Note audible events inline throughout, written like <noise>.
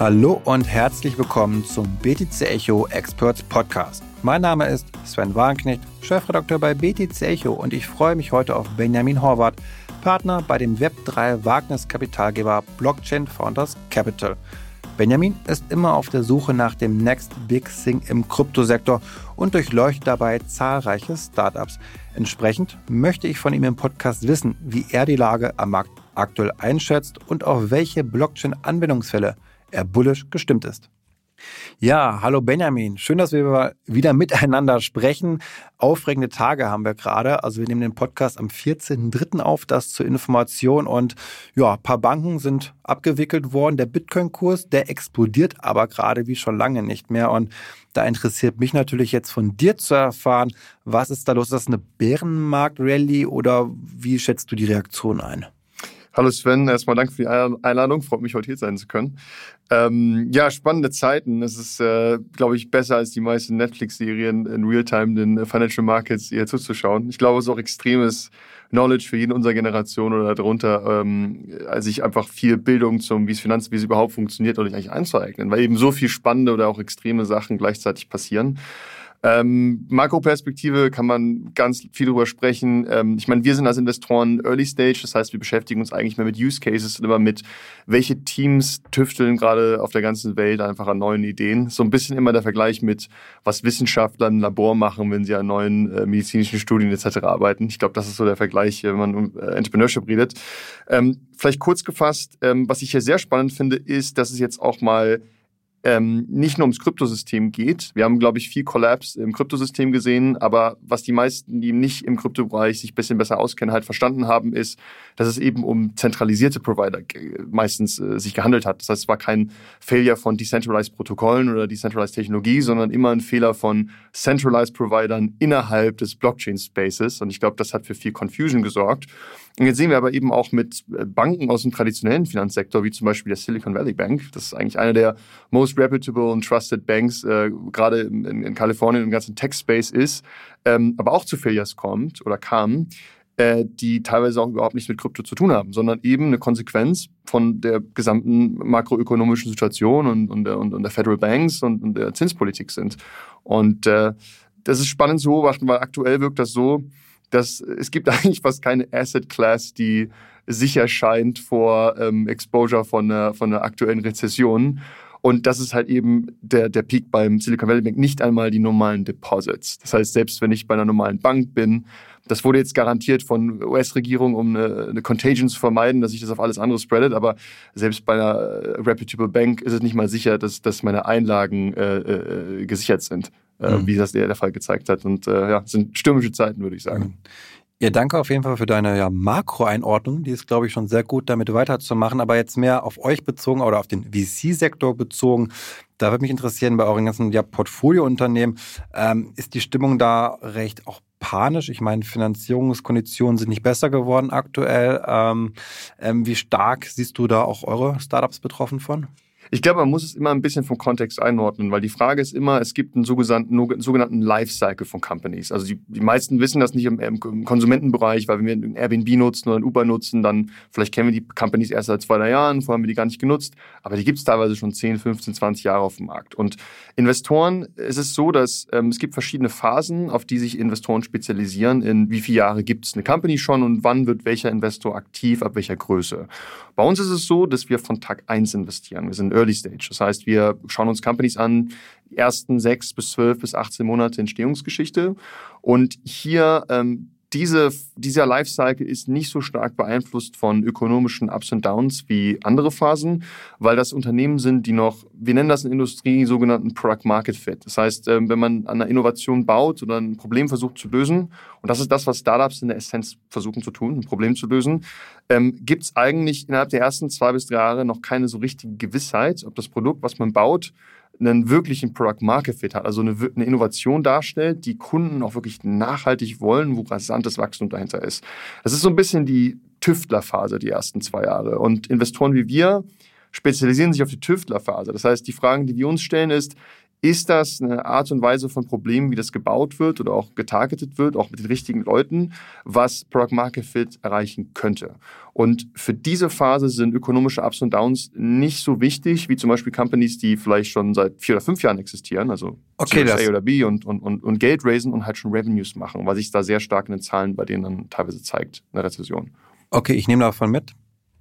Hallo und herzlich willkommen zum BTC Echo Experts Podcast. Mein Name ist Sven Warnknecht, Chefredakteur bei BTC Echo und ich freue mich heute auf Benjamin Horvath, Partner bei dem Web3 Wagniskapitalgeber Blockchain Founders Capital. Benjamin ist immer auf der Suche nach dem Next Big Thing im Kryptosektor und durchleuchtet dabei zahlreiche Startups. Entsprechend möchte ich von ihm im Podcast wissen, wie er die Lage am Markt aktuell einschätzt und auf welche Blockchain-Anwendungsfälle er bullisch gestimmt ist. Ja, hallo Benjamin. Schön, dass wir wieder miteinander sprechen. Aufregende Tage haben wir gerade. Also wir nehmen den Podcast am 14.03. auf, das zur Information. Und ja, ein paar Banken sind abgewickelt worden. Der Bitcoin-Kurs, der explodiert aber gerade wie schon lange nicht mehr. Und da interessiert mich natürlich jetzt von dir zu erfahren, was ist da los? Ist das eine Bärenmarkt-Rallye oder wie schätzt du die Reaktion ein? Hallo Sven, erstmal danke für die Einladung. Freut mich, heute hier sein zu können. Ähm, ja, spannende Zeiten. Es ist, äh, glaube ich, besser als die meisten Netflix-Serien in Realtime den Financial Markets ihr zuzuschauen. Ich glaube, es ist auch extremes Knowledge für jeden unserer Generation oder darunter, ähm, sich einfach viel Bildung zum, wie es Finanz, wie es überhaupt funktioniert, oder eigentlich einzueignen, weil eben so viel spannende oder auch extreme Sachen gleichzeitig passieren. Ähm, Makroperspektive kann man ganz viel drüber sprechen. Ähm, ich meine, wir sind als Investoren Early Stage, das heißt, wir beschäftigen uns eigentlich mehr mit Use Cases und immer mit, welche Teams tüfteln gerade auf der ganzen Welt einfach an neuen Ideen. So ein bisschen immer der Vergleich mit, was Wissenschaftler im Labor machen, wenn sie an neuen äh, medizinischen Studien etc. arbeiten. Ich glaube, das ist so der Vergleich, wenn man um äh, Entrepreneurship redet. Ähm, vielleicht kurz gefasst, ähm, was ich hier sehr spannend finde, ist, dass es jetzt auch mal ähm, nicht nur ums Kryptosystem geht. Wir haben, glaube ich, viel Collapse im Kryptosystem gesehen, aber was die meisten, die nicht im Kryptobereich sich ein bisschen besser auskennen, halt verstanden haben, ist, dass es eben um zentralisierte Provider meistens äh, sich gehandelt hat. Das heißt, es war kein Failure von Decentralized Protokollen oder Decentralized Technologie, sondern immer ein Fehler von Centralized Providern innerhalb des Blockchain Spaces. Und ich glaube, das hat für viel Confusion gesorgt. Und jetzt sehen wir aber eben auch mit äh, Banken aus dem traditionellen Finanzsektor, wie zum Beispiel der Silicon Valley Bank. Das ist eigentlich eine der most reputable und trusted Banks, äh, gerade in, in, Kalifornien im ganzen Tech-Space ist, ähm, aber auch zu Failures kommt oder kam, äh, die teilweise auch überhaupt nichts mit Krypto zu tun haben, sondern eben eine Konsequenz von der gesamten makroökonomischen Situation und, und, und, und der Federal Banks und, und der Zinspolitik sind. Und äh, das ist spannend zu beobachten, weil aktuell wirkt das so, dass es gibt <laughs> eigentlich fast keine Asset Class, die sicher scheint vor ähm, Exposure von einer, von einer aktuellen Rezession. Und das ist halt eben der, der Peak beim Silicon Valley Bank, nicht einmal die normalen Deposits. Das heißt, selbst wenn ich bei einer normalen Bank bin, das wurde jetzt garantiert von US-Regierung, um eine, eine, Contagion zu vermeiden, dass sich das auf alles andere spreadet. Aber selbst bei einer äh, reputable Bank ist es nicht mal sicher, dass, dass meine Einlagen äh, äh, gesichert sind äh, mhm. wie das der, der Fall gezeigt hat. Und äh, ja, sind stürmische Zeiten, würde ich sagen. Ja, danke auf jeden Fall für deine ja, Makro-Einordnung. Die ist, glaube ich, schon sehr gut, damit weiterzumachen. Aber jetzt mehr auf euch bezogen oder auf den VC-Sektor bezogen. Da würde mich interessieren, bei euren ganzen ja, Portfoliounternehmen, ähm, ist die Stimmung da recht auch panisch? Ich meine, Finanzierungskonditionen sind nicht besser geworden aktuell. Ähm, ähm, wie stark siehst du da auch eure Startups betroffen von? Ich glaube, man muss es immer ein bisschen vom Kontext einordnen, weil die Frage ist immer, es gibt einen sogenannten, sogenannten Lifecycle von Companies. Also die, die meisten wissen das nicht im, im, Konsumentenbereich, weil wenn wir Airbnb nutzen oder ein Uber nutzen, dann vielleicht kennen wir die Companies erst seit zwei, drei Jahren, vorher haben wir die gar nicht genutzt, aber die gibt es teilweise schon 10, 15, 20 Jahre auf dem Markt. Und Investoren, es ist so, dass ähm, es gibt verschiedene Phasen, auf die sich Investoren spezialisieren, in wie viele Jahre gibt es eine Company schon und wann wird welcher Investor aktiv, ab welcher Größe. Bei uns ist es so, dass wir von Tag 1 investieren. Wir sind Early Stage. Das heißt, wir schauen uns Companies an, die ersten sechs bis zwölf bis 18 Monate Entstehungsgeschichte. Und hier ähm, diese, dieser Lifecycle ist nicht so stark beeinflusst von ökonomischen Ups und Downs wie andere Phasen, weil das Unternehmen sind, die noch, wir nennen das in Industrie sogenannten Product Market Fit. Das heißt, ähm, wenn man an einer Innovation baut oder ein Problem versucht zu lösen, und das ist das, was Startups in der Essenz versuchen zu tun, ein Problem zu lösen, ähm, gibt es eigentlich innerhalb der ersten zwei bis drei Jahre noch keine so richtige Gewissheit, ob das Produkt, was man baut, einen wirklichen Product Market Fit hat, also eine, eine, Innovation darstellt, die Kunden auch wirklich nachhaltig wollen, wo rasantes Wachstum dahinter ist. Das ist so ein bisschen die Tüftlerphase, die ersten zwei Jahre. Und Investoren wie wir spezialisieren sich auf die Tüftlerphase. Das heißt, die Fragen, die wir uns stellen, ist, Ist das eine Art und Weise von Problemen, wie das gebaut wird oder auch getargetet wird, auch mit den richtigen Leuten, was Product Market Fit erreichen könnte? Und für diese Phase sind ökonomische Ups und Downs nicht so wichtig, wie zum Beispiel Companies, die vielleicht schon seit vier oder fünf Jahren existieren, also okay, A oder B und, und, und, und Geld raisen und halt schon Revenues machen, weil sich da sehr stark in den Zahlen bei denen dann teilweise zeigt, eine Rezession. Okay, ich nehme davon mit.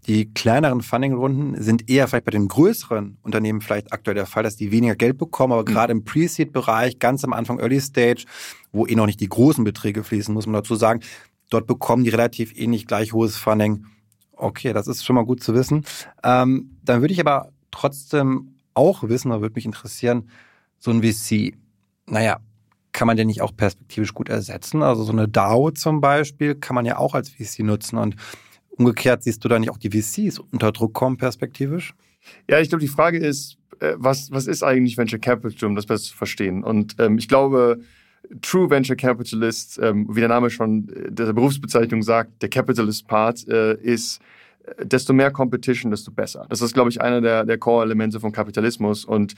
Die kleineren Funding-Runden sind eher vielleicht bei den größeren Unternehmen vielleicht aktuell der Fall, dass die weniger Geld bekommen, aber mhm. gerade im Pre-Seed-Bereich, ganz am Anfang Early Stage, wo eh noch nicht die großen Beträge fließen, muss man dazu sagen, dort bekommen die relativ ähnlich gleich hohes Funding. Okay, das ist schon mal gut zu wissen. Ähm, dann würde ich aber trotzdem auch wissen, da würde mich interessieren, so ein VC, naja, kann man den nicht auch perspektivisch gut ersetzen? Also so eine DAO zum Beispiel kann man ja auch als VC nutzen und Umgekehrt siehst du da nicht auch die VCs unter Druck kommen perspektivisch? Ja, ich glaube, die Frage ist, äh, was, was ist eigentlich Venture Capital, um das besser zu verstehen? Und ähm, ich glaube, True Venture Capitalist, ähm, wie der Name schon äh, der Berufsbezeichnung sagt, der Capitalist Part äh, ist desto mehr Competition, desto besser. Das ist, glaube ich, einer der, der Core-Elemente von Kapitalismus. Und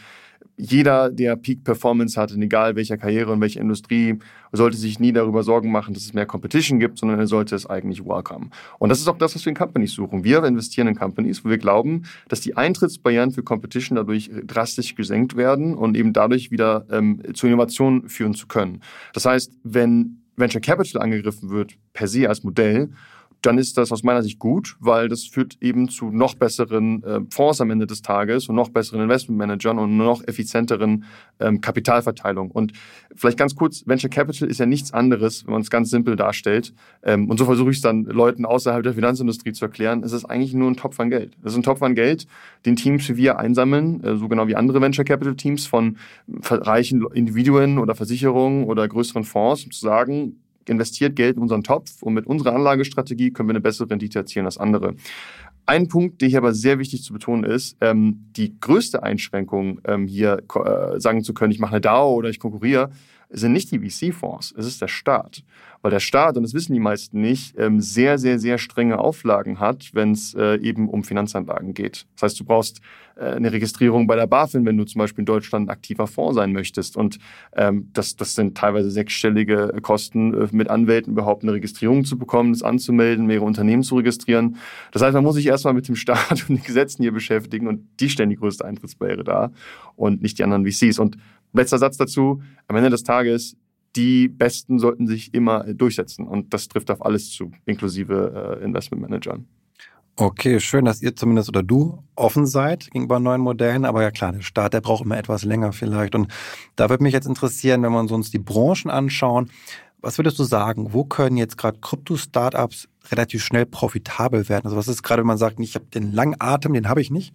jeder, der Peak Performance hat, in egal welcher Karriere und welcher Industrie, sollte sich nie darüber Sorgen machen, dass es mehr Competition gibt, sondern er sollte es eigentlich welcome. Und das ist auch das, was wir in Companies suchen. Wir investieren in Companies, wo wir glauben, dass die Eintrittsbarrieren für Competition dadurch drastisch gesenkt werden und eben dadurch wieder ähm, zu Innovationen führen zu können. Das heißt, wenn Venture Capital angegriffen wird, per se als Modell, dann ist das aus meiner Sicht gut, weil das führt eben zu noch besseren äh, Fonds am Ende des Tages und noch besseren Investmentmanagern und noch effizienteren ähm, Kapitalverteilung. Und vielleicht ganz kurz, Venture Capital ist ja nichts anderes, wenn man es ganz simpel darstellt. Ähm, und so versuche ich es dann Leuten außerhalb der Finanzindustrie zu erklären. Es ist eigentlich nur ein Topf an Geld. Es ist ein Topf an Geld, den Teams wie wir einsammeln, äh, so genau wie andere Venture Capital Teams von reichen Individuen oder Versicherungen oder größeren Fonds, um zu sagen, investiert Geld in unseren Topf und mit unserer Anlagestrategie können wir eine bessere Rendite erzielen als andere. Ein Punkt, der hier aber sehr wichtig zu betonen ist, ähm, die größte Einschränkung ähm, hier äh, sagen zu können, ich mache eine DAO oder ich konkurriere, sind nicht die VC-Fonds, es ist der Staat. Weil der Staat, und das wissen die meisten nicht, ähm, sehr, sehr, sehr strenge Auflagen hat, wenn es äh, eben um Finanzanlagen geht. Das heißt, du brauchst äh, eine Registrierung bei der BaFin, wenn du zum Beispiel in Deutschland ein aktiver Fonds sein möchtest. Und ähm, das, das sind teilweise sechsstellige Kosten, äh, mit Anwälten überhaupt eine Registrierung zu bekommen, das anzumelden, mehrere Unternehmen zu registrieren. Das heißt, man muss sich erstmal mit dem Staat <laughs> und den Gesetzen hier beschäftigen und die stellen die größte Eintrittsbarriere dar und nicht die anderen VCs. Und letzter Satz dazu, am Ende des Tages, die Besten sollten sich immer durchsetzen. Und das trifft auf alles zu, inklusive äh, Investmentmanagern. Okay, schön, dass ihr zumindest oder du offen seid gegenüber neuen Modellen. Aber ja klar, der Staat, der braucht immer etwas länger vielleicht. Und da würde mich jetzt interessieren, wenn wir uns die Branchen anschauen, was würdest du sagen, wo können jetzt gerade Krypto-Startups relativ schnell profitabel werden? Also was ist gerade, wenn man sagt, ich habe den langen Atem, den habe ich nicht.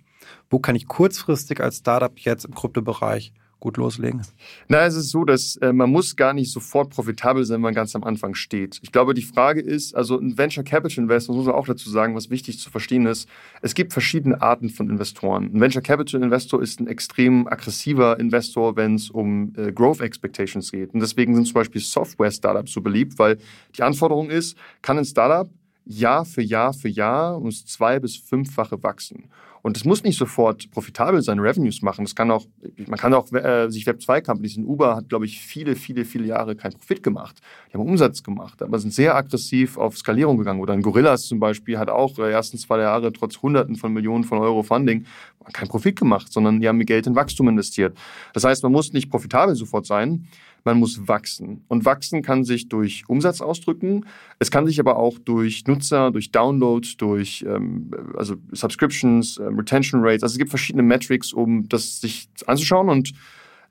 Wo kann ich kurzfristig als Startup jetzt im Kryptobereich gut loslegen? Na, es ist so, dass äh, man muss gar nicht sofort profitabel sein, wenn man ganz am Anfang steht. Ich glaube, die Frage ist, also ein Venture Capital Investor, muss man auch dazu sagen, was wichtig zu verstehen ist, es gibt verschiedene Arten von Investoren. Ein Venture Capital Investor ist ein extrem aggressiver Investor, wenn es um äh, Growth Expectations geht. Und deswegen sind zum Beispiel Software-Startups so beliebt, weil die Anforderung ist, kann ein Startup Jahr für Jahr für Jahr ums zwei- bis fünffache wachsen. Und es muss nicht sofort profitabel sein, Revenues machen. Das kann auch, man kann auch äh, sich Web 2 Companies in Uber hat, glaube ich, viele, viele, viele Jahre keinen Profit gemacht. Die haben Umsatz gemacht, aber sind sehr aggressiv auf Skalierung gegangen. Oder ein Gorillas zum Beispiel hat auch äh, ersten zwei Jahre trotz Hunderten von Millionen von Euro Funding keinen Profit gemacht, sondern die haben Geld in Wachstum investiert. Das heißt, man muss nicht profitabel sofort sein, man muss wachsen. Und wachsen kann sich durch Umsatz ausdrücken. Es kann sich aber auch durch Nutzer, durch Downloads, durch ähm, also Subscriptions, ähm, Retention Rates. Also es gibt verschiedene Metrics, um das sich anzuschauen und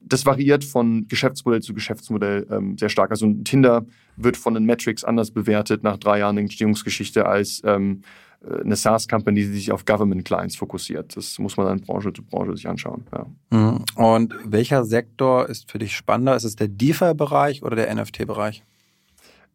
das variiert von Geschäftsmodell zu Geschäftsmodell ähm, sehr stark. Also Tinder wird von den Metrics anders bewertet nach drei Jahren Entstehungsgeschichte als ähm, äh, eine SaaS-Company, die sich auf Government-Clients fokussiert. Das muss man dann Branche zu Branche sich anschauen. Ja. Mhm. Und welcher Sektor ist für dich spannender? Ist es der DeFi-Bereich oder der NFT-Bereich?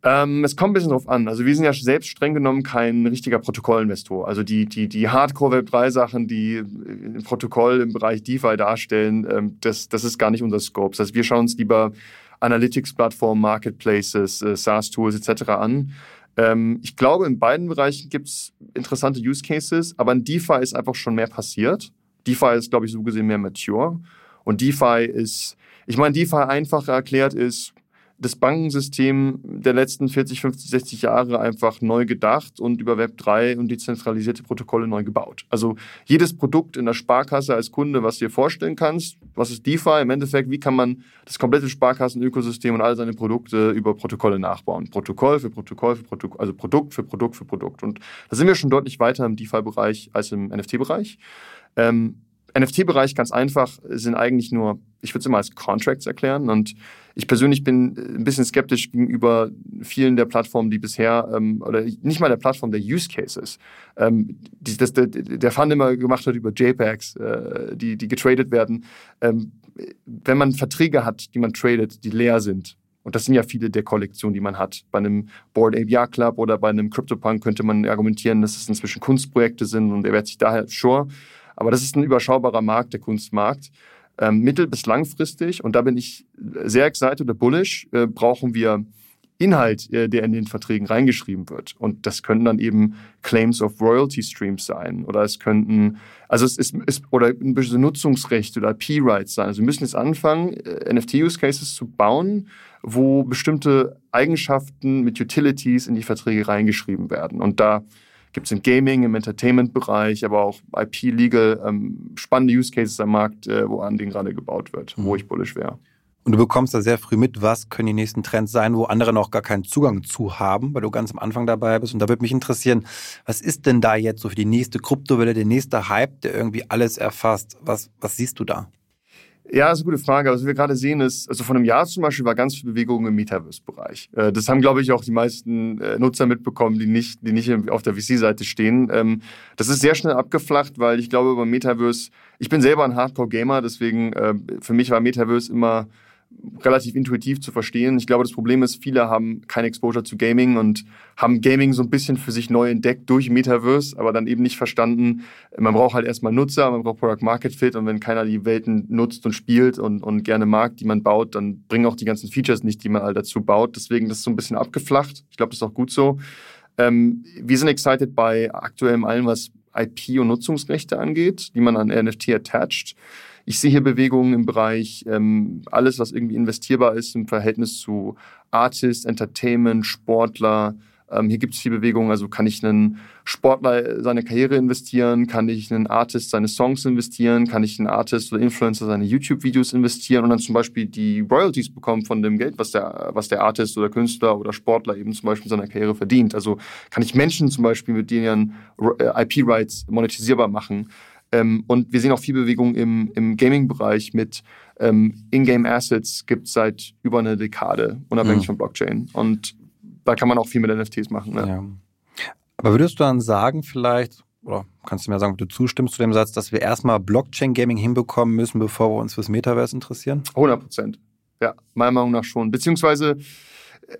Ähm, es kommt ein bisschen drauf an. Also wir sind ja selbst streng genommen kein richtiger Protokollinvestor. Also die, die, die Hardcore-Web3-Sachen, die ein Protokoll im Bereich DeFi darstellen, ähm, das, das ist gar nicht unser Scope. Das heißt, wir schauen uns lieber Analytics-Plattformen, Marketplaces, äh, SaaS-Tools etc. an. Ähm, ich glaube, in beiden Bereichen gibt es interessante Use Cases, aber in DeFi ist einfach schon mehr passiert. DeFi ist, glaube ich, so gesehen mehr mature. Und DeFi ist, ich meine, DeFi einfach erklärt ist, das Bankensystem der letzten 40, 50, 60 Jahre einfach neu gedacht und über Web3 und dezentralisierte Protokolle neu gebaut. Also jedes Produkt in der Sparkasse als Kunde, was du dir vorstellen kannst, was ist DeFi? Im Endeffekt, wie kann man das komplette Sparkassenökosystem und all seine Produkte über Protokolle nachbauen? Protokoll für Protokoll für Protokoll, also Produkt für Produkt für Produkt. Und da sind wir schon deutlich weiter im DeFi-Bereich als im NFT-Bereich. Ähm, NFT-Bereich ganz einfach sind eigentlich nur, ich würde es immer als Contracts erklären. Und ich persönlich bin ein bisschen skeptisch gegenüber vielen der Plattformen, die bisher, ähm, oder nicht mal der Plattform der Use Cases, ähm, die, das, der, der Fund immer gemacht hat über JPEGs, äh, die, die getradet werden. Ähm, wenn man Verträge hat, die man tradet, die leer sind, und das sind ja viele der Kollektionen, die man hat. Bei einem Board ABR Club oder bei einem CryptoPunk könnte man argumentieren, dass es inzwischen Kunstprojekte sind und er wird sich daher sure aber das ist ein überschaubarer Markt, der Kunstmarkt. Ähm, mittel- bis langfristig, und da bin ich sehr excited oder bullish, äh, brauchen wir Inhalt, äh, der in den Verträgen reingeschrieben wird. Und das können dann eben Claims of Royalty Streams sein. Oder es könnten, also es ist, ist oder ein bisschen Nutzungsrecht oder IP-Rights sein. Also wir müssen jetzt anfangen, äh, NFT-Use-Cases zu bauen, wo bestimmte Eigenschaften mit Utilities in die Verträge reingeschrieben werden. Und da gibt es im Gaming, im Entertainment-Bereich, aber auch IP-Legal ähm, spannende Use Cases am Markt, äh, wo an denen gerade gebaut wird, mhm. wo ich bullish wäre. Und du bekommst da sehr früh mit, was können die nächsten Trends sein, wo andere noch gar keinen Zugang zu haben, weil du ganz am Anfang dabei bist. Und da würde mich interessieren, was ist denn da jetzt so für die nächste Kryptowelle, der nächste Hype, der irgendwie alles erfasst? Was, was siehst du da? Ja, ist eine gute Frage. Was wir gerade sehen ist, also vor einem Jahr zum Beispiel war ganz viel Bewegung im Metaverse-Bereich. Äh, das haben, glaube ich, auch die meisten äh, Nutzer mitbekommen, die nicht, die nicht auf der VC-Seite stehen. Ähm, das ist sehr schnell abgeflacht, weil ich glaube, über Metaverse, ich bin selber ein Hardcore-Gamer, deswegen äh, für mich war Metaverse immer relativ intuitiv zu verstehen. Ich glaube, das Problem ist, viele haben keine Exposure zu Gaming und haben Gaming so ein bisschen für sich neu entdeckt durch Metaverse, aber dann eben nicht verstanden, man braucht halt erstmal Nutzer, man braucht Product Market Fit und wenn keiner die Welten nutzt und spielt und, und gerne mag, die man baut, dann bringen auch die ganzen Features nicht, die man all dazu baut. Deswegen das ist so ein bisschen abgeflacht. Ich glaube, das ist auch gut so. Ähm, wir sind excited bei aktuellem allem, was IP und Nutzungsrechte angeht, die man an NFT attached. Ich sehe hier Bewegungen im Bereich ähm, alles, was irgendwie investierbar ist im Verhältnis zu Artist, Entertainment, Sportler. Ähm, hier gibt es viel Bewegung. Also kann ich einen Sportler seine Karriere investieren? Kann ich einen Artist seine Songs investieren? Kann ich einen Artist oder Influencer seine YouTube-Videos investieren und dann zum Beispiel die Royalties bekommen von dem Geld, was der, was der Artist oder Künstler oder Sportler eben zum Beispiel in seiner Karriere verdient? Also kann ich Menschen zum Beispiel mit denen äh, IP-Rights monetisierbar machen? Ähm, und wir sehen auch viel Bewegung im, im Gaming-Bereich mit ähm, In-Game Assets gibt es seit über einer Dekade, unabhängig mhm. von Blockchain. Und da kann man auch viel mit NFTs machen. Ne? Ja. Aber würdest du dann sagen, vielleicht, oder kannst du mir sagen, ob du zustimmst zu dem Satz, dass wir erstmal Blockchain-Gaming hinbekommen müssen, bevor wir uns fürs Metaverse interessieren? 100 Prozent. Ja, meiner Meinung nach schon. Beziehungsweise äh,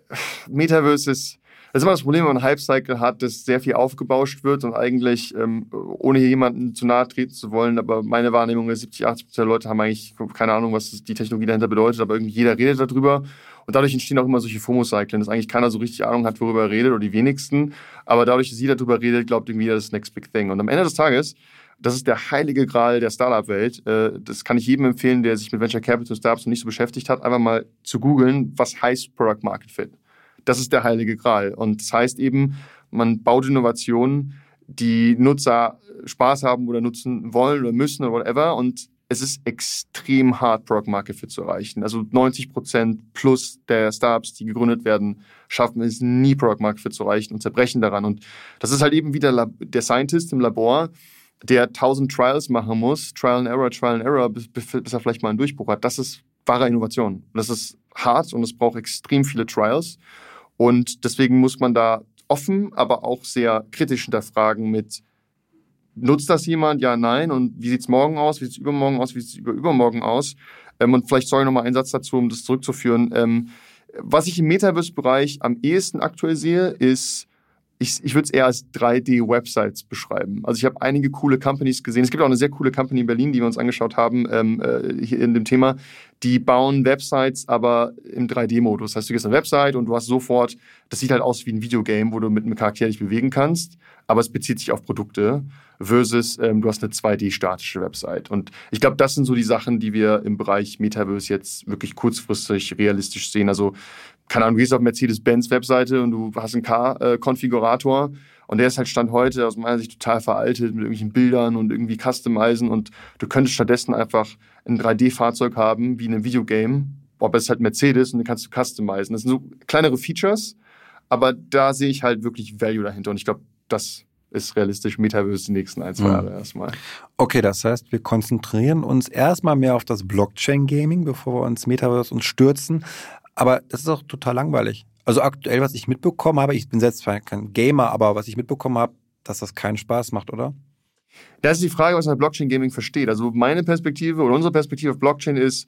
Metaverse ist das ist immer das Problem, wenn man einen Hype-Cycle hat, dass sehr viel aufgebauscht wird und eigentlich, ähm, ohne hier jemanden zu nahe treten zu wollen, aber meine Wahrnehmung ist, 70, 80 Prozent der Leute haben eigentlich keine Ahnung, was die Technologie dahinter bedeutet, aber irgendwie jeder redet darüber. Und dadurch entstehen auch immer solche FOMO-Cyclen, dass eigentlich keiner so richtig Ahnung hat, worüber er redet, oder die wenigsten. Aber dadurch, dass jeder darüber redet, glaubt irgendwie jeder, das ist Next Big Thing. Und am Ende des Tages, das ist der heilige Gral der Startup-Welt. Äh, das kann ich jedem empfehlen, der sich mit Venture Capital Startups noch nicht so beschäftigt hat, einfach mal zu googeln, was heißt Product Market Fit. Das ist der heilige Gral. Und das heißt eben, man baut Innovationen, die Nutzer Spaß haben oder nutzen wollen oder müssen oder whatever. Und es ist extrem hart, Product Market Fit zu erreichen. Also 90 Prozent plus der Startups, die gegründet werden, schaffen es nie, Product Market Fit zu erreichen und zerbrechen daran. Und das ist halt eben wieder der Scientist im Labor, der 1000 Trials machen muss, Trial and Error, Trial and Error, bis, bis er vielleicht mal einen Durchbruch hat. Das ist wahre Innovation. Das ist hart und es braucht extrem viele Trials. Und deswegen muss man da offen, aber auch sehr kritisch hinterfragen mit, nutzt das jemand? Ja, nein. Und wie sieht's morgen aus? Wie sieht's übermorgen aus? Wie sieht's über übermorgen aus? Ähm, und vielleicht soll ich nochmal einen Satz dazu, um das zurückzuführen. Ähm, was ich im Metaverse-Bereich am ehesten aktuell sehe, ist ich, ich würde es eher als 3D-Websites beschreiben. Also ich habe einige coole Companies gesehen. Es gibt auch eine sehr coole Company in Berlin, die wir uns angeschaut haben, ähm, äh, hier in dem Thema. Die bauen Websites, aber im 3D-Modus. Das heißt, du gehst eine Website und du hast sofort, das sieht halt aus wie ein Videogame, wo du mit einem Charakter dich bewegen kannst, aber es bezieht sich auf Produkte versus ähm, du hast eine 2D-statische Website. Und ich glaube, das sind so die Sachen, die wir im Bereich Metaverse jetzt wirklich kurzfristig realistisch sehen. Also keine Ahnung, du gehst auf Mercedes-Benz-Webseite und du hast einen Car-Konfigurator und der ist halt Stand heute aus meiner Sicht total veraltet mit irgendwelchen Bildern und irgendwie customizen und du könntest stattdessen einfach ein 3D-Fahrzeug haben wie in einem Videogame, aber es ist halt Mercedes und den kannst du customizen. Das sind so kleinere Features, aber da sehe ich halt wirklich Value dahinter und ich glaube, das ist realistisch Metaverse die nächsten ein, zwei mhm. Jahre erstmal. Okay, das heißt, wir konzentrieren uns erstmal mehr auf das Blockchain-Gaming, bevor wir uns Metaverse uns stürzen. Aber das ist auch total langweilig. Also aktuell, was ich mitbekommen habe, ich bin selbst kein Gamer, aber was ich mitbekommen habe, dass das keinen Spaß macht, oder? Das ist die Frage, was man Blockchain Gaming versteht. Also meine Perspektive oder unsere Perspektive auf Blockchain ist,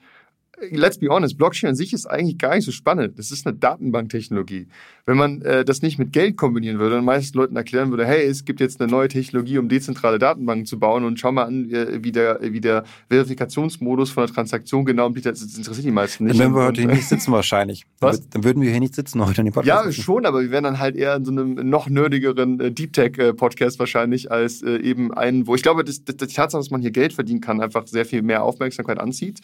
let's be honest, Blockchain an sich ist eigentlich gar nicht so spannend. Das ist eine Datenbanktechnologie. Wenn man äh, das nicht mit Geld kombinieren würde und meisten Leuten erklären würde, hey, es gibt jetzt eine neue Technologie, um dezentrale Datenbanken zu bauen und schau mal an, wie der, wie der Verifikationsmodus von der Transaktion genau bietet, das interessiert die meisten nicht. Dann würden wir heute hier nicht sitzen <laughs> wahrscheinlich. Was? Dann würden wir hier nicht sitzen heute in dem Podcast. Ja, sitzen. schon, aber wir wären dann halt eher in so einem noch nerdigeren äh, Deep Tech äh, Podcast wahrscheinlich als äh, eben einen, wo ich glaube, das, das, die Tatsache, dass man hier Geld verdienen kann, einfach sehr viel mehr Aufmerksamkeit anzieht.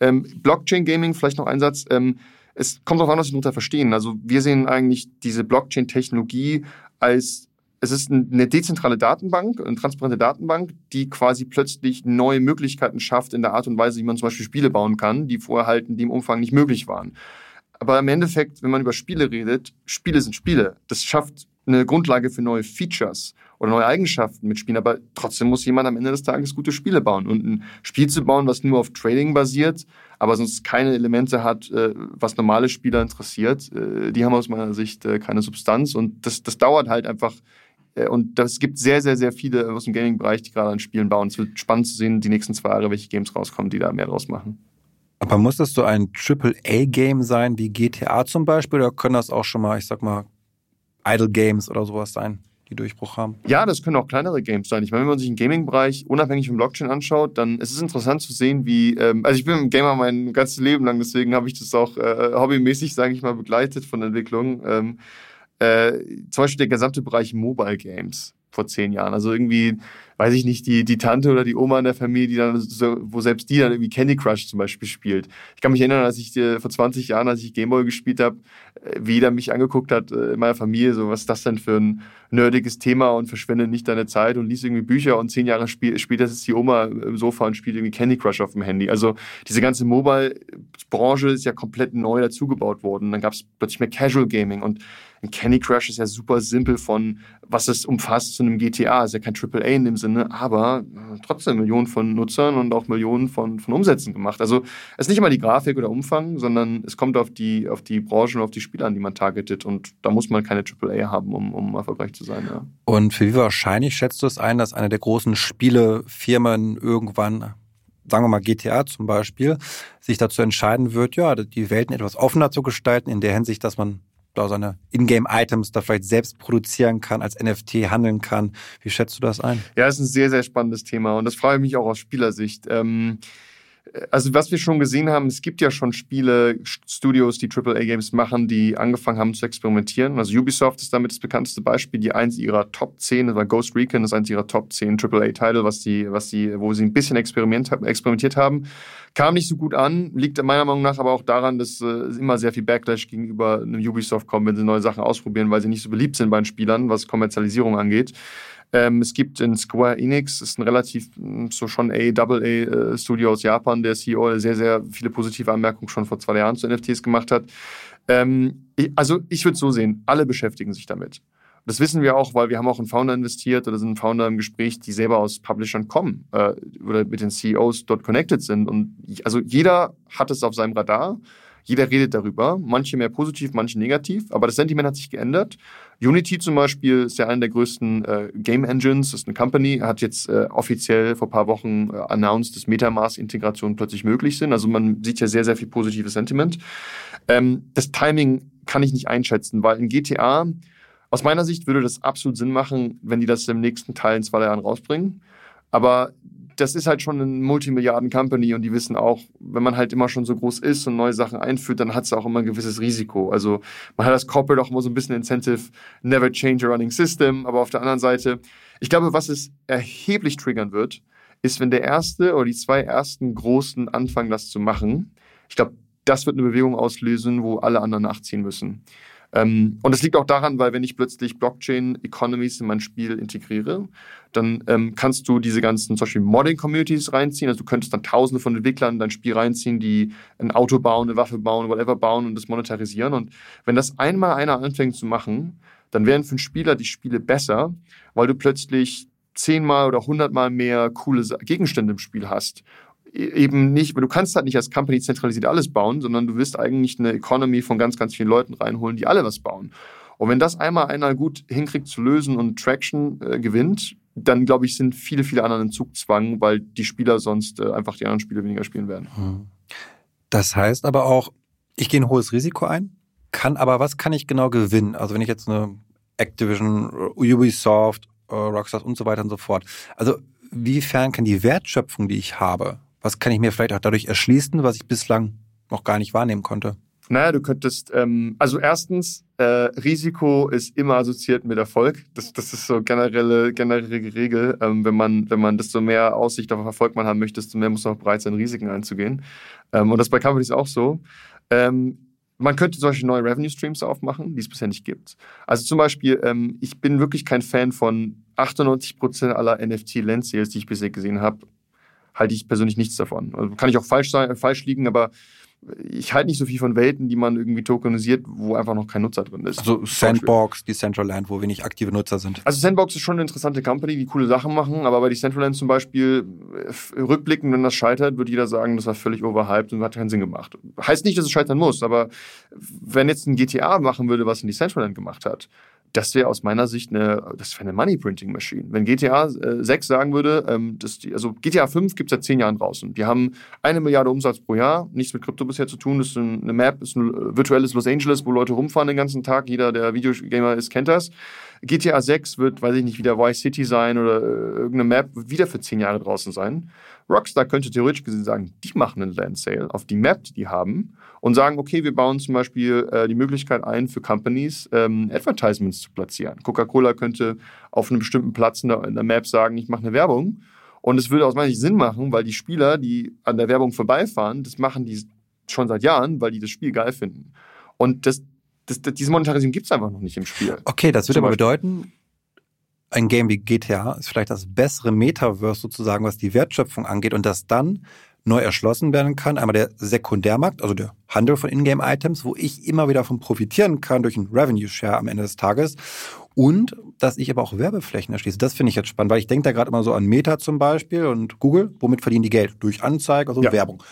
Ähm, Blockchain Gaming, vielleicht noch ein Satz. Ähm, es kommt darauf an, was Sie darunter verstehen. Also wir sehen eigentlich diese Blockchain-Technologie als es ist eine dezentrale Datenbank, eine transparente Datenbank, die quasi plötzlich neue Möglichkeiten schafft in der Art und Weise, wie man zum Beispiel Spiele bauen kann, die vorher halt in dem Umfang nicht möglich waren. Aber im Endeffekt, wenn man über Spiele redet, Spiele sind Spiele. Das schafft eine Grundlage für neue Features oder neue Eigenschaften mit Spielen, aber trotzdem muss jemand am Ende des Tages gute Spiele bauen. Und ein Spiel zu bauen, was nur auf Trading basiert, aber sonst keine Elemente hat, äh, was normale Spieler interessiert, äh, die haben aus meiner Sicht äh, keine Substanz. Und das, das dauert halt einfach. Und es gibt sehr, sehr, sehr viele aus dem Gaming-Bereich, die gerade an Spielen bauen. Es wird spannend zu sehen, die nächsten zwei Jahre, welche Games rauskommen, die da mehr draus machen. Aber muss das so ein Triple-A-Game sein, wie GTA zum Beispiel, oder können das auch schon mal, ich sag mal, Idle Games oder sowas sein? Die Durchbruch haben? Ja, das können auch kleinere Games sein. Ich meine, wenn man sich den Gaming-Bereich unabhängig vom Blockchain anschaut, dann ist es interessant zu sehen, wie, ähm, also ich bin ein Gamer mein ganzes Leben lang, deswegen habe ich das auch äh, hobbymäßig, sage ich mal, begleitet von der Entwicklung. Ähm, äh, zum Beispiel der gesamte Bereich Mobile Games vor zehn Jahren. Also irgendwie, weiß ich nicht, die, die Tante oder die Oma in der Familie, die dann so, wo selbst die dann irgendwie Candy Crush zum Beispiel spielt. Ich kann mich erinnern, als ich äh, vor 20 Jahren, als ich Gameboy gespielt habe, äh, wie jeder mich angeguckt hat äh, in meiner Familie, so was ist das denn für ein nerdiges Thema und verschwende nicht deine Zeit und liest irgendwie Bücher und zehn Jahre spiel, später ist die Oma im Sofa und spielt irgendwie Candy Crush auf dem Handy. Also diese ganze Mobile-Branche ist ja komplett neu dazugebaut worden. Dann gab es plötzlich mehr Casual Gaming und Candy Crush ist ja super simpel von, was es umfasst zu einem GTA. Ist ja kein AAA in dem Sinne, aber äh, trotzdem Millionen von Nutzern und auch Millionen von, von Umsätzen gemacht. Also es ist nicht immer die Grafik oder Umfang, sondern es kommt auf die, auf die Branche und auf die Spieler an, die man targetet. Und da muss man keine AAA haben, um, um erfolgreich zu sein. Ja. Und für wie wahrscheinlich schätzt du es ein, dass eine der großen Spielefirmen irgendwann sagen wir mal GTA zum Beispiel, sich dazu entscheiden wird, ja, die Welten etwas offener zu gestalten, in der Hinsicht, dass man da seine Ingame-Items da vielleicht selbst produzieren kann, als NFT handeln kann. Wie schätzt du das ein? Ja, das ist ein sehr, sehr spannendes Thema und das freue mich auch aus Spielersicht. Ähm, also was wir schon gesehen haben, es gibt ja schon Spiele, Studios, die AAA-Games machen, die angefangen haben zu experimentieren. Also Ubisoft ist damit das bekannteste Beispiel, die eins ihrer Top 10, das war Ghost Recon, ist eins ihrer Top 10 AAA-Titel, was die, was die, wo sie ein bisschen experimentiert haben. Kam nicht so gut an, liegt meiner Meinung nach aber auch daran, dass äh, immer sehr viel Backlash gegenüber einem Ubisoft kommt, wenn sie neue Sachen ausprobieren, weil sie nicht so beliebt sind bei den Spielern, was Kommerzialisierung angeht. Ähm, es gibt in Square Enix, ist ein relativ hm, so schon A-AA-Studio äh, aus Japan, der CEO, der sehr, sehr viele positive Anmerkungen schon vor zwei Jahren zu NFTs gemacht hat. Ähm, ich, also ich würde es so sehen, alle beschäftigen sich damit. Das wissen wir auch, weil wir haben auch in Founder investiert oder sind Founder im Gespräch, die selber aus Publishern kommen äh, oder mit den CEOs dort connected sind. Und also jeder hat es auf seinem Radar. Jeder redet darüber, manche mehr positiv, manche negativ, aber das Sentiment hat sich geändert. Unity zum Beispiel ist ja eine der größten äh, Game Engines, ist eine Company, hat jetzt äh, offiziell vor ein paar Wochen äh, announced, dass Metamask-Integrationen plötzlich möglich sind. Also man sieht ja sehr, sehr viel positives Sentiment. Ähm, das Timing kann ich nicht einschätzen, weil in GTA Aus meiner Sicht würde das absolut Sinn machen, wenn die das im nächsten Teil in zwei Jahren rausbringen. Aber das ist halt schon eine Multimilliarden-Company und die wissen auch, wenn man halt immer schon so groß ist und neue Sachen einführt, dann hat es auch immer ein gewisses Risiko. Also man hat das Corporate auch immer so ein bisschen Incentive, never change a running system, aber auf der anderen Seite, ich glaube, was es erheblich triggern wird, ist, wenn der erste oder die zwei ersten Großen anfangen, das zu machen. Ich glaube, das wird eine Bewegung auslösen, wo alle anderen nachziehen müssen. Ähm, und das liegt auch daran, weil wenn ich plötzlich Blockchain-Economies in mein Spiel integriere, dann ähm, kannst du diese ganzen zum Beispiel Modding-Communities reinziehen. Also du könntest dann tausende von Entwicklern in dein Spiel reinziehen, die ein Auto bauen, eine Waffe bauen, whatever bauen und das monetarisieren. Und wenn das einmal einer anfängt zu machen, dann werden für einen Spieler die Spiele besser, weil du plötzlich zehnmal oder hundertmal mehr coole Gegenstände im Spiel hast eben nicht, weil du kannst halt nicht als Company zentralisiert alles bauen, sondern du wirst eigentlich eine Economy von ganz, ganz vielen Leuten reinholen, die alle was bauen. Und wenn das einmal einer gut hinkriegt zu lösen und Traction äh, gewinnt, dann glaube ich, sind viele, viele andere in Zugzwang, weil die Spieler sonst äh, einfach die anderen Spiele weniger spielen werden. Hm. Das heißt aber auch, ich gehe ein hohes Risiko ein, kann aber was kann ich genau gewinnen? Also wenn ich jetzt eine Activision, Ubisoft, äh, Rockstar und so weiter und so fort. Also wiefern kann die Wertschöpfung, die ich habe, was kann ich mir vielleicht auch dadurch erschließen, was ich bislang noch gar nicht wahrnehmen konnte? Naja, du könntest, ähm, also erstens, äh, Risiko ist immer assoziiert mit Erfolg. Das, das ist so generelle, generelle Regel. Ähm, wenn man, wenn man desto mehr Aussicht auf Erfolg man haben möchte, desto mehr muss man auch bereit sein, Risiken einzugehen. Ähm, und das bei Companies auch so. Ähm, man könnte solche neue Revenue Streams aufmachen, die es bisher nicht gibt. Also zum Beispiel, ähm, ich bin wirklich kein Fan von 98% aller NFT-Land-Sales, die ich bisher gesehen habe, halte ich persönlich nichts davon. Also kann ich auch falsch sein, falsch liegen, aber ich halte nicht so viel von Welten, die man irgendwie tokenisiert, wo einfach noch kein Nutzer drin ist. Also Sandbox, Decentraland, wo wenig aktive Nutzer sind. Also Sandbox ist schon eine interessante Company, die coole Sachen machen, aber bei Decentraland zum Beispiel, äh, rückblickend, wenn das scheitert, wird jeder sagen, das war völlig overhyped und hat keinen Sinn gemacht. Heißt nicht, dass es scheitern muss, aber wenn jetzt ein GTA machen würde, was in Decentraland gemacht hat, das wäre aus meiner Sicht eine, das wäre eine Money Printing Machine. Wenn GTA äh, 6 sagen würde, ähm, dass die, also GTA 5 gibt es seit zehn Jahren draußen. Die haben eine Milliarde Umsatz pro Jahr, nichts mit Krypto bisher zu tun. Das ist eine Map, ist ein äh, virtuelles Los Angeles, wo Leute rumfahren den ganzen Tag. Jeder, der Videogamer ist, kennt das. GTA 6 wird, weiß ich nicht, wieder Vice City sein oder äh, irgendeine Map, wird wieder für zehn Jahre draußen sein. Rockstar könnte theoretisch gesehen sagen, die machen einen Land Sale auf die Map, die die haben und sagen, okay, wir bauen zum Beispiel äh, die Möglichkeit ein, für Companies ähm, Advertisements zu platzieren. Coca-Cola könnte auf einem bestimmten Platz in der, in der Map sagen, ich mache eine Werbung. Und es würde aus meiner Sicht Sinn machen, weil die Spieler, die an der Werbung vorbeifahren, das machen die schon seit Jahren, weil die das Spiel geil finden. Und das, das, das diese Monetarisierung gibt es einfach noch nicht im Spiel. Okay, das würde aber bedeuten, ein Game wie GTA ist vielleicht das bessere Metaverse sozusagen, was die Wertschöpfung angeht und das dann neu erschlossen werden kann. Einmal der Sekundärmarkt, also der Handel von Ingame-Items, wo ich immer wieder davon profitieren kann durch einen Revenue-Share am Ende des Tages. Und dass ich aber auch Werbeflächen erschließe. Das finde ich jetzt spannend, weil ich denke da gerade immer so an Meta zum Beispiel und Google. Womit verdienen die Geld? Durch Anzeige, also ja. Werbung.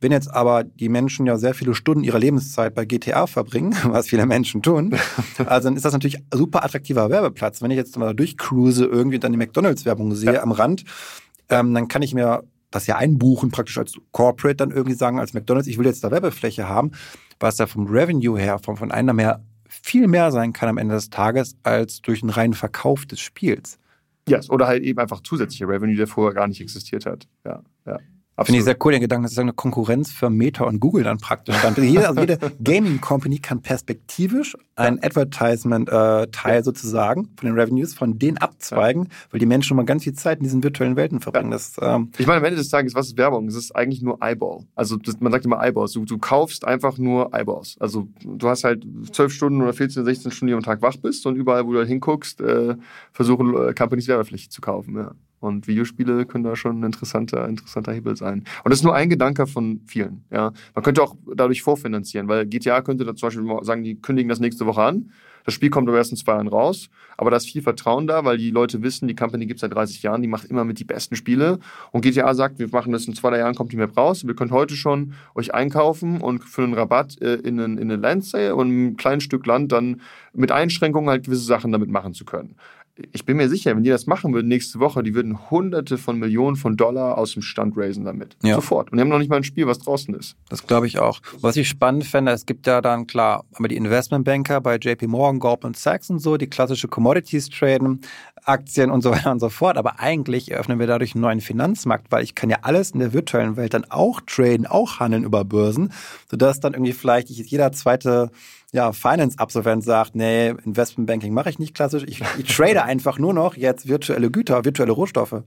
Wenn jetzt aber die Menschen ja sehr viele Stunden ihrer Lebenszeit bei GTA verbringen, <laughs> was viele Menschen tun, <laughs> also dann ist das natürlich ein super attraktiver Werbeplatz. Wenn ich jetzt mal durchcruise, irgendwie dann die McDonalds-Werbung sehe ja. am Rand, ähm, dann kann ich mir das ja einbuchen, praktisch als Corporate dann irgendwie sagen, als McDonalds, ich will jetzt da Werbefläche haben, was da vom Revenue her, vom, von einer mehr viel mehr sein kann am Ende des Tages, als durch einen reinen Verkauf des Spiels. Ja, yes, oder halt eben einfach zusätzliche Revenue, der vorher gar nicht existiert hat. Ja, ja. Finde ich sehr cool, den Gedanken, das ist eine Konkurrenz für Meta und Google dann praktisch. Also jede, <laughs> also jede Gaming Company kann perspektivisch ein Advertisement-Teil äh, sozusagen von den Revenues von denen abzweigen, weil die Menschen schon mal ganz viel Zeit in diesen virtuellen Welten verbringen. Das, ähm ich meine, am Ende des Tages, was ist Werbung? Es ist eigentlich nur Eyeball. Also das, man sagt immer Eyeballs. Du, du kaufst einfach nur Eyeballs. Also du hast halt zwölf Stunden oder 14, 16 Stunden, die am Tag wach bist und überall, wo du hinguckst, äh, versuchen äh, Companies Werbefläche zu kaufen. Ja. Und Videospiele können da schon ein interessanter, interessanter Hebel sein. Und das ist nur ein Gedanke von vielen. Ja. Man könnte auch dadurch vorfinanzieren, weil GTA könnte da zum Beispiel sagen, die kündigen das nächste Woche an. Das Spiel kommt aber erst in zwei Jahren raus. Aber da ist viel Vertrauen da, weil die Leute wissen, die Company gibt es seit 30 Jahren, die macht immer mit die besten Spiele. Und GTA sagt, wir machen das in zwei, drei Jahren, kommt die Map raus. Wir könnt heute schon euch einkaufen und für einen Rabatt äh, in einen, in einen Land Sale und ein kleines Stück Land dann mit Einschränkungen halt gewisse Sachen damit machen zu können ich bin mir sicher, wenn die das machen würden nächste Woche, die würden hunderte von Millionen von Dollar aus dem Stand raisen damit. Ja. Sofort. Und die haben noch nicht mal ein Spiel, was draußen ist. Das glaube ich auch. Was ich spannend fände, es gibt ja dann klar, aber die Investmentbanker bei JP Morgan, Goldman Sachs und so, die klassische Commodities traden, Aktien und so weiter und so fort. Aber eigentlich eröffnen wir dadurch einen neuen Finanzmarkt, weil ich kann ja alles in der virtuellen Welt dann auch traden, auch handeln über Börsen, sodass dann irgendwie vielleicht jeder zweite ja, Finance-Absolvent sagt, nee, Investmentbanking mache ich nicht klassisch, ich, ich trade einfach nur noch jetzt virtuelle Güter, virtuelle Rohstoffe.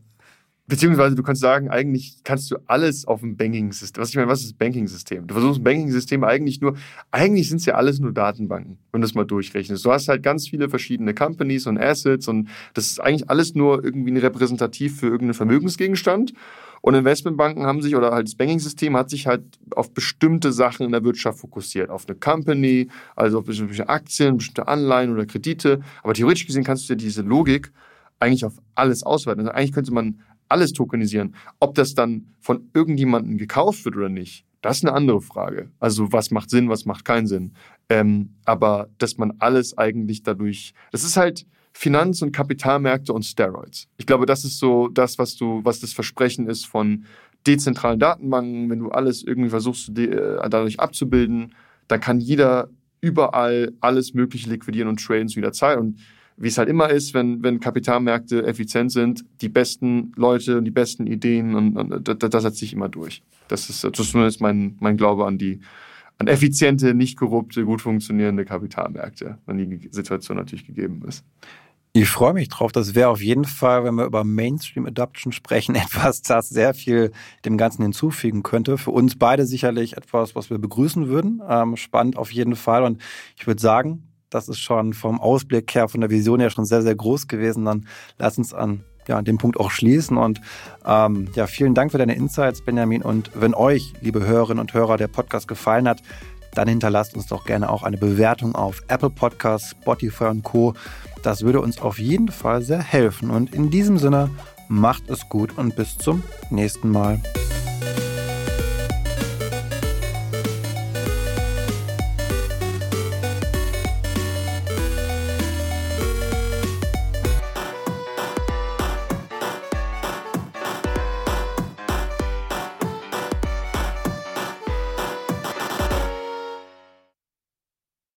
Beziehungsweise du kannst sagen, eigentlich kannst du alles auf dem Banking-System. Was ich meine, was ist Banking-System? Du versuchst ein Banking-System eigentlich nur, eigentlich sind es ja alles nur Datenbanken, wenn du das mal durchrechnest. Du hast halt ganz viele verschiedene Companies und Assets und das ist eigentlich alles nur irgendwie repräsentativ für irgendeinen Vermögensgegenstand. Und Investmentbanken haben sich, oder halt das Banking-System hat sich halt auf bestimmte Sachen in der Wirtschaft fokussiert. Auf eine Company, also auf bestimmte Aktien, bestimmte Anleihen oder Kredite. Aber theoretisch gesehen kannst du dir diese Logik eigentlich auf alles ausweiten. Also eigentlich könnte man alles tokenisieren. Ob das dann von irgendjemandem gekauft wird oder nicht, das ist eine andere Frage. Also was macht Sinn, was macht keinen Sinn. Ähm, aber dass man alles eigentlich dadurch, das ist halt, Finanz- und Kapitalmärkte und Steroids. Ich glaube, das ist so das, was du, was das Versprechen ist von dezentralen Datenbanken. Wenn du alles irgendwie versuchst, äh, dadurch abzubilden, dann kann jeder überall alles Mögliche liquidieren und traden zu jeder Zeit. Und wie es halt immer ist, wenn, wenn Kapitalmärkte effizient sind, die besten Leute und die besten Ideen und, und das, das setzt sich immer durch. Das ist, das ist zumindest mein, mein Glaube an die, an effiziente, nicht korrupte, gut funktionierende Kapitalmärkte, wenn die Situation natürlich gegeben ist. Ich freue mich drauf. Das wäre auf jeden Fall, wenn wir über Mainstream Adoption sprechen, <laughs> etwas, das sehr viel dem Ganzen hinzufügen könnte. Für uns beide sicherlich etwas, was wir begrüßen würden. Ähm, spannend auf jeden Fall. Und ich würde sagen, das ist schon vom Ausblick her, von der Vision her schon sehr, sehr groß gewesen. Dann lass uns an ja, an dem Punkt auch schließen. Und ähm, ja, vielen Dank für deine Insights, Benjamin. Und wenn euch, liebe Hörerinnen und Hörer, der Podcast gefallen hat, dann hinterlasst uns doch gerne auch eine Bewertung auf Apple Podcasts, Spotify und Co. Das würde uns auf jeden Fall sehr helfen. Und in diesem Sinne, macht es gut und bis zum nächsten Mal.